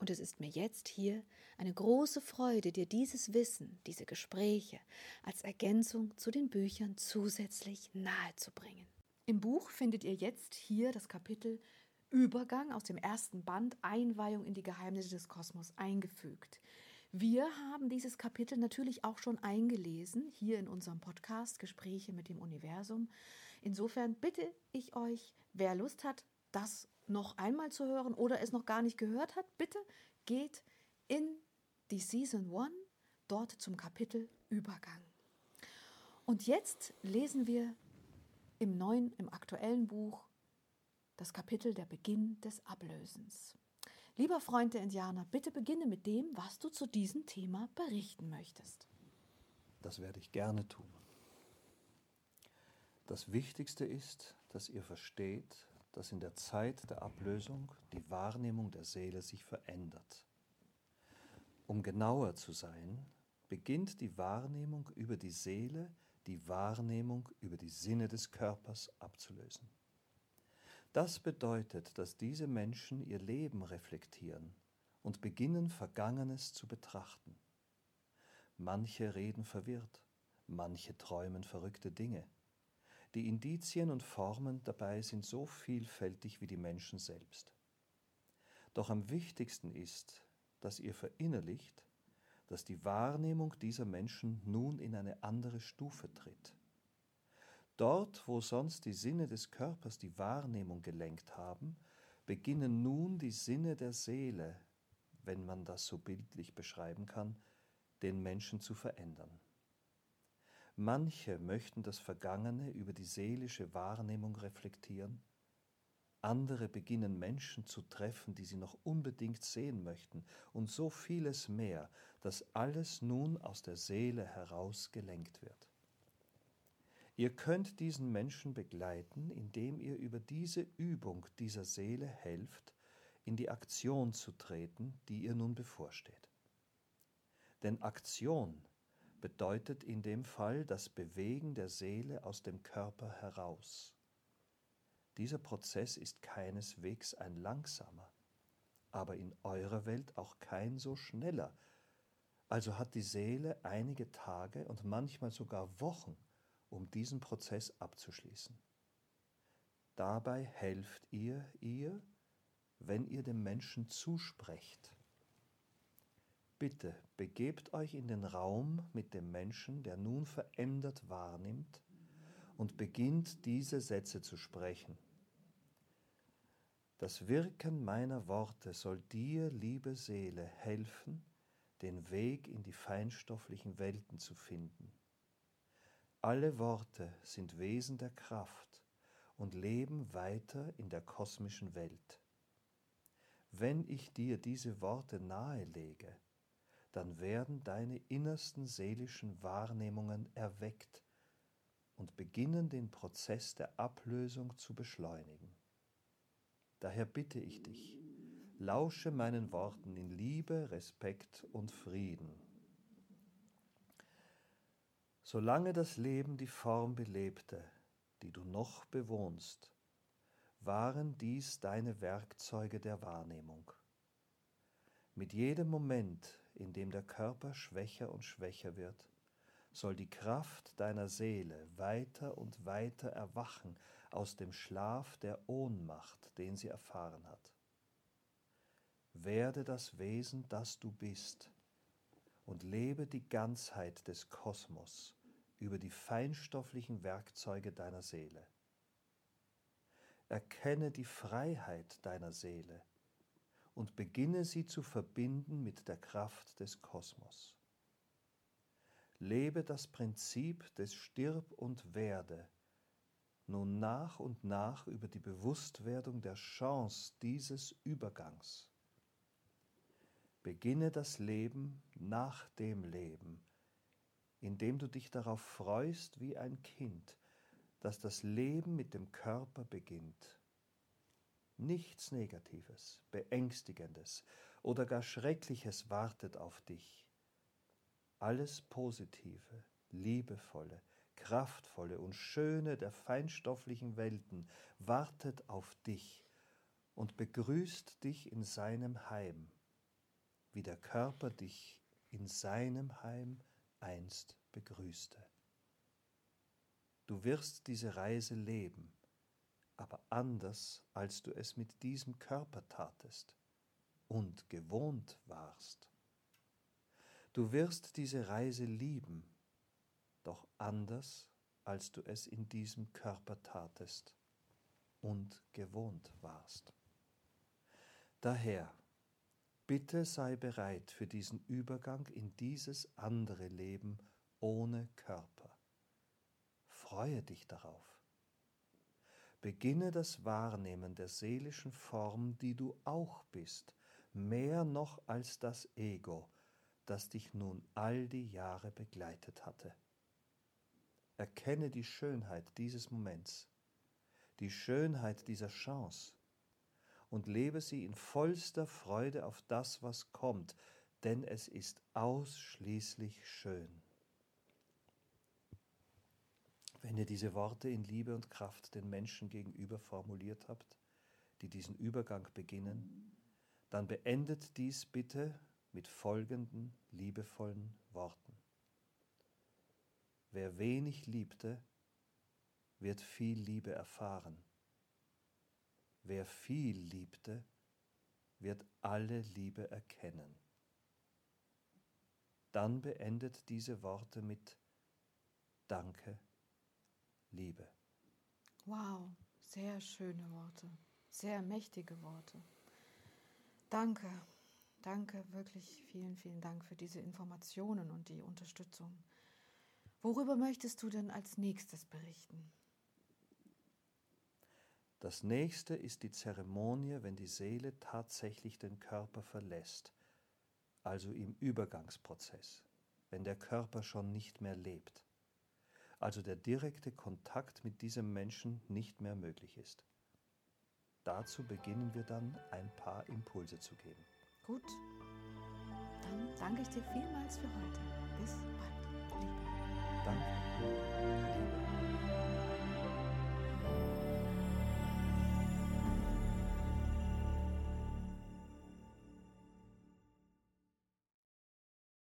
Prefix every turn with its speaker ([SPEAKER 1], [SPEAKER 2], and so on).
[SPEAKER 1] Und es ist mir jetzt hier eine große Freude, dir dieses Wissen, diese Gespräche als Ergänzung zu den Büchern zusätzlich nahezubringen. Im Buch findet ihr jetzt hier das Kapitel Übergang aus dem ersten Band Einweihung in die Geheimnisse des Kosmos eingefügt. Wir haben dieses Kapitel natürlich auch schon eingelesen, hier in unserem Podcast Gespräche mit dem Universum. Insofern bitte ich euch, wer Lust hat, das noch einmal zu hören oder es noch gar nicht gehört hat, bitte geht in die Season 1, dort zum Kapitel Übergang. Und jetzt lesen wir im neuen, im aktuellen Buch das Kapitel Der Beginn des Ablösens. Lieber Freund der Indianer, bitte beginne mit dem, was du zu diesem Thema berichten möchtest.
[SPEAKER 2] Das werde ich gerne tun. Das Wichtigste ist, dass ihr versteht, dass in der Zeit der Ablösung die Wahrnehmung der Seele sich verändert. Um genauer zu sein, beginnt die Wahrnehmung über die Seele die Wahrnehmung über die Sinne des Körpers abzulösen. Das bedeutet, dass diese Menschen ihr Leben reflektieren und beginnen Vergangenes zu betrachten. Manche reden verwirrt, manche träumen verrückte Dinge. Die Indizien und Formen dabei sind so vielfältig wie die Menschen selbst. Doch am wichtigsten ist, dass ihr verinnerlicht, dass die Wahrnehmung dieser Menschen nun in eine andere Stufe tritt. Dort, wo sonst die Sinne des Körpers die Wahrnehmung gelenkt haben, beginnen nun die Sinne der Seele, wenn man das so bildlich beschreiben kann, den Menschen zu verändern. Manche möchten das Vergangene über die seelische Wahrnehmung reflektieren, andere beginnen Menschen zu treffen, die sie noch unbedingt sehen möchten, und so vieles mehr, dass alles nun aus der Seele heraus gelenkt wird. Ihr könnt diesen Menschen begleiten, indem ihr über diese Übung dieser Seele helft, in die Aktion zu treten, die ihr nun bevorsteht. Denn Aktion bedeutet in dem Fall das Bewegen der Seele aus dem Körper heraus. Dieser Prozess ist keineswegs ein langsamer, aber in eurer Welt auch kein so schneller. Also hat die Seele einige Tage und manchmal sogar Wochen, um diesen Prozess abzuschließen. Dabei helft ihr ihr, wenn ihr dem Menschen zusprecht Bitte begebt euch in den Raum mit dem Menschen, der nun verändert wahrnimmt, und beginnt diese Sätze zu sprechen. Das Wirken meiner Worte soll dir, liebe Seele, helfen, den Weg in die feinstofflichen Welten zu finden. Alle Worte sind Wesen der Kraft und leben weiter in der kosmischen Welt. Wenn ich dir diese Worte nahelege, dann werden deine innersten seelischen Wahrnehmungen erweckt und beginnen den Prozess der Ablösung zu beschleunigen. Daher bitte ich dich, lausche meinen Worten in Liebe, Respekt und Frieden. Solange das Leben die Form belebte, die du noch bewohnst, waren dies deine Werkzeuge der Wahrnehmung. Mit jedem Moment, in dem der Körper schwächer und schwächer wird, soll die Kraft deiner Seele weiter und weiter erwachen aus dem Schlaf der Ohnmacht, den sie erfahren hat. Werde das Wesen, das du bist, und lebe die Ganzheit des Kosmos über die feinstofflichen Werkzeuge deiner Seele. Erkenne die Freiheit deiner Seele, und beginne sie zu verbinden mit der Kraft des Kosmos. Lebe das Prinzip des Stirb und Werde nun nach und nach über die Bewusstwerdung der Chance dieses Übergangs. Beginne das Leben nach dem Leben, indem du dich darauf freust wie ein Kind, dass das Leben mit dem Körper beginnt. Nichts Negatives, Beängstigendes oder gar Schreckliches wartet auf dich. Alles Positive, Liebevolle, Kraftvolle und Schöne der feinstofflichen Welten wartet auf dich und begrüßt dich in seinem Heim, wie der Körper dich in seinem Heim einst begrüßte. Du wirst diese Reise leben, aber anders, als du es mit diesem Körper tatest und gewohnt warst. Du wirst diese Reise lieben, doch anders, als du es in diesem Körper tatest und gewohnt warst. Daher, bitte sei bereit für diesen Übergang in dieses andere Leben ohne Körper. Freue dich darauf. Beginne das Wahrnehmen der seelischen Form, die du auch bist, mehr noch als das Ego, das dich nun all die Jahre begleitet hatte. Erkenne die Schönheit dieses Moments, die Schönheit dieser Chance und lebe sie in vollster Freude auf das, was kommt, denn es ist ausschließlich schön. Wenn ihr diese Worte in Liebe und Kraft den Menschen gegenüber formuliert habt, die diesen Übergang beginnen, dann beendet dies bitte mit folgenden liebevollen Worten. Wer wenig liebte, wird viel Liebe erfahren. Wer viel liebte, wird alle Liebe erkennen. Dann beendet diese Worte mit Danke, Liebe.
[SPEAKER 1] Wow, sehr schöne Worte, sehr mächtige Worte. Danke, danke, wirklich vielen, vielen Dank für diese Informationen und die Unterstützung. Worüber möchtest du denn als nächstes berichten?
[SPEAKER 2] Das nächste ist die Zeremonie, wenn die Seele tatsächlich den Körper verlässt, also im Übergangsprozess, wenn der Körper schon nicht mehr lebt, also der direkte Kontakt mit diesem Menschen nicht mehr möglich ist. Dazu beginnen wir dann ein paar Impulse zu geben.
[SPEAKER 1] Gut, dann danke ich dir vielmals für heute. Bis bald, Liebe. Danke. Liebe.